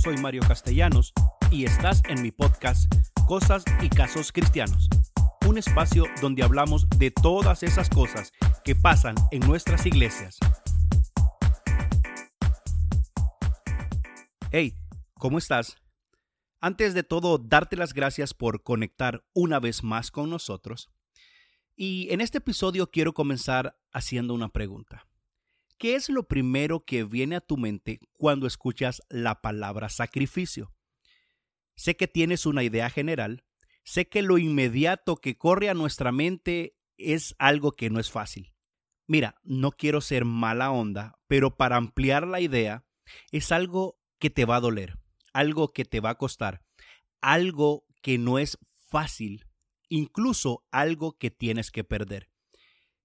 soy Mario Castellanos y estás en mi podcast Cosas y Casos Cristianos, un espacio donde hablamos de todas esas cosas que pasan en nuestras iglesias. Hey, ¿cómo estás? Antes de todo, darte las gracias por conectar una vez más con nosotros. Y en este episodio quiero comenzar haciendo una pregunta. ¿Qué es lo primero que viene a tu mente cuando escuchas la palabra sacrificio? Sé que tienes una idea general, sé que lo inmediato que corre a nuestra mente es algo que no es fácil. Mira, no quiero ser mala onda, pero para ampliar la idea, es algo que te va a doler, algo que te va a costar, algo que no es fácil, incluso algo que tienes que perder.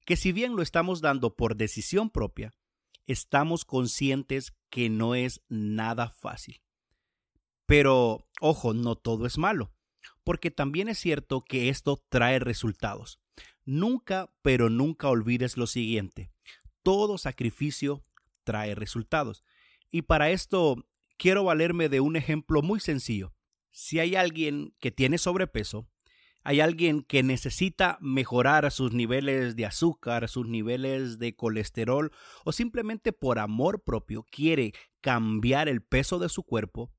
Que si bien lo estamos dando por decisión propia, estamos conscientes que no es nada fácil. Pero, ojo, no todo es malo, porque también es cierto que esto trae resultados. Nunca, pero nunca olvides lo siguiente. Todo sacrificio trae resultados. Y para esto quiero valerme de un ejemplo muy sencillo. Si hay alguien que tiene sobrepeso, hay alguien que necesita mejorar sus niveles de azúcar, sus niveles de colesterol o simplemente por amor propio quiere cambiar el peso de su cuerpo,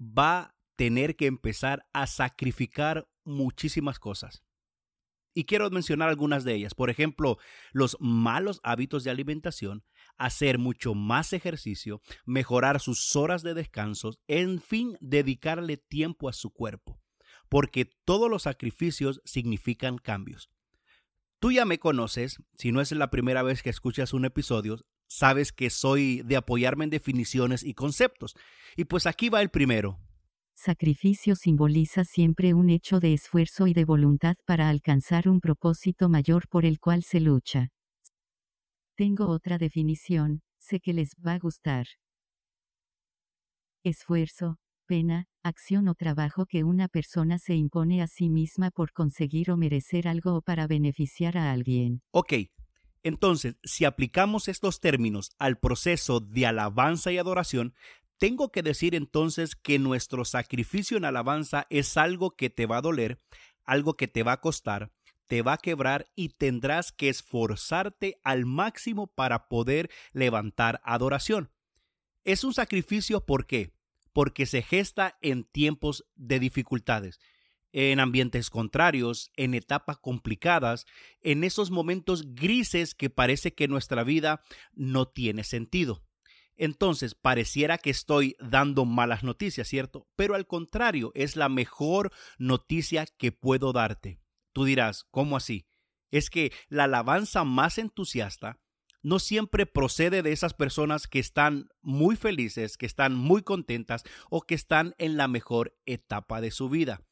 va a tener que empezar a sacrificar muchísimas cosas. Y quiero mencionar algunas de ellas. Por ejemplo, los malos hábitos de alimentación, hacer mucho más ejercicio, mejorar sus horas de descanso, en fin, dedicarle tiempo a su cuerpo porque todos los sacrificios significan cambios. Tú ya me conoces, si no es la primera vez que escuchas un episodio, sabes que soy de apoyarme en definiciones y conceptos. Y pues aquí va el primero. Sacrificio simboliza siempre un hecho de esfuerzo y de voluntad para alcanzar un propósito mayor por el cual se lucha. Tengo otra definición, sé que les va a gustar. Esfuerzo, pena, acción o trabajo que una persona se impone a sí misma por conseguir o merecer algo o para beneficiar a alguien. Ok, entonces, si aplicamos estos términos al proceso de alabanza y adoración, tengo que decir entonces que nuestro sacrificio en alabanza es algo que te va a doler, algo que te va a costar, te va a quebrar y tendrás que esforzarte al máximo para poder levantar adoración. Es un sacrificio, ¿por qué? Porque se gesta en tiempos de dificultades, en ambientes contrarios, en etapas complicadas, en esos momentos grises que parece que nuestra vida no tiene sentido. Entonces, pareciera que estoy dando malas noticias, ¿cierto? Pero al contrario, es la mejor noticia que puedo darte. Tú dirás, ¿cómo así? Es que la alabanza más entusiasta no siempre procede de esas personas que están muy felices, que están muy contentas o que están en la mejor etapa de su vida.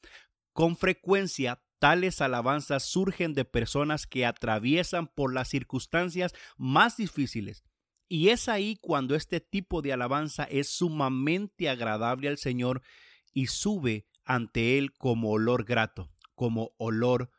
Con frecuencia, tales alabanzas surgen de personas que atraviesan por las circunstancias más difíciles. Y es ahí cuando este tipo de alabanza es sumamente agradable al Señor y sube ante Él como olor grato, como olor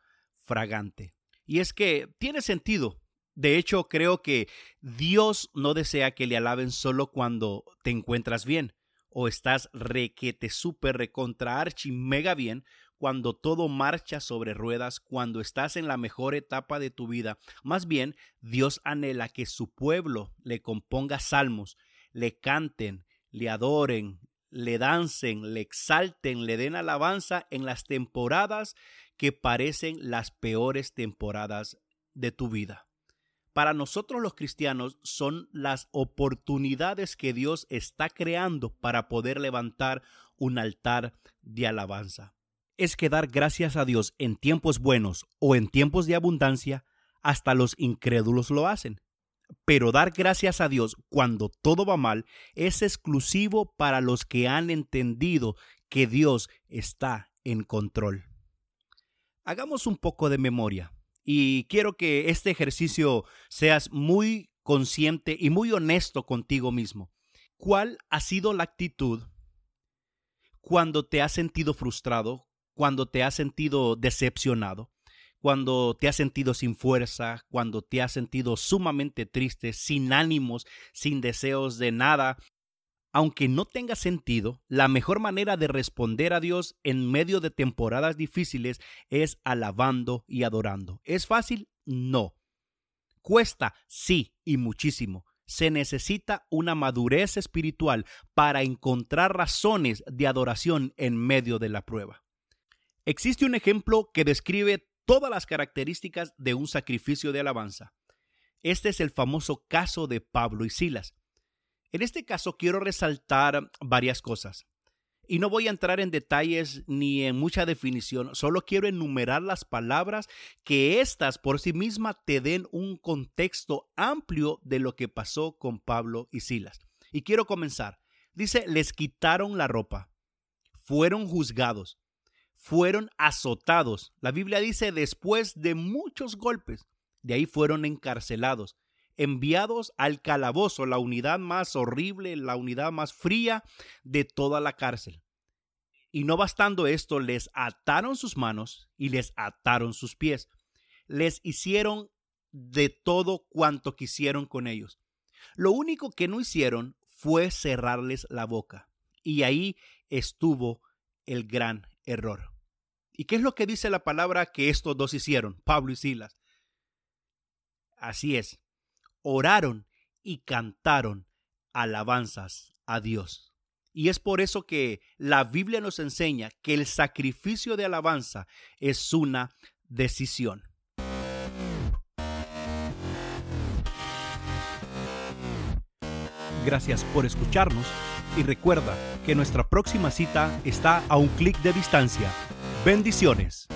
fragante. Y es que tiene sentido de hecho, creo que Dios no desea que le alaben solo cuando te encuentras bien o estás requete súper recontra archi mega bien cuando todo marcha sobre ruedas, cuando estás en la mejor etapa de tu vida. Más bien, Dios anhela que su pueblo le componga salmos, le canten, le adoren, le dancen, le exalten, le den alabanza en las temporadas que parecen las peores temporadas de tu vida para nosotros los cristianos son las oportunidades que Dios está creando para poder levantar un altar de alabanza. Es que dar gracias a Dios en tiempos buenos o en tiempos de abundancia, hasta los incrédulos lo hacen. Pero dar gracias a Dios cuando todo va mal es exclusivo para los que han entendido que Dios está en control. Hagamos un poco de memoria. Y quiero que este ejercicio seas muy consciente y muy honesto contigo mismo. ¿Cuál ha sido la actitud cuando te has sentido frustrado, cuando te has sentido decepcionado, cuando te has sentido sin fuerza, cuando te has sentido sumamente triste, sin ánimos, sin deseos de nada? Aunque no tenga sentido, la mejor manera de responder a Dios en medio de temporadas difíciles es alabando y adorando. ¿Es fácil? No. Cuesta, sí, y muchísimo. Se necesita una madurez espiritual para encontrar razones de adoración en medio de la prueba. Existe un ejemplo que describe todas las características de un sacrificio de alabanza. Este es el famoso caso de Pablo y Silas. En este caso quiero resaltar varias cosas. Y no voy a entrar en detalles ni en mucha definición, solo quiero enumerar las palabras que éstas por sí mismas te den un contexto amplio de lo que pasó con Pablo y Silas. Y quiero comenzar. Dice, les quitaron la ropa, fueron juzgados, fueron azotados. La Biblia dice, después de muchos golpes, de ahí fueron encarcelados enviados al calabozo, la unidad más horrible, la unidad más fría de toda la cárcel. Y no bastando esto, les ataron sus manos y les ataron sus pies. Les hicieron de todo cuanto quisieron con ellos. Lo único que no hicieron fue cerrarles la boca. Y ahí estuvo el gran error. ¿Y qué es lo que dice la palabra que estos dos hicieron, Pablo y Silas? Así es, oraron y cantaron alabanzas a Dios. Y es por eso que la Biblia nos enseña que el sacrificio de alabanza es una decisión. Gracias por escucharnos y recuerda que nuestra próxima cita está a un clic de distancia. Bendiciones.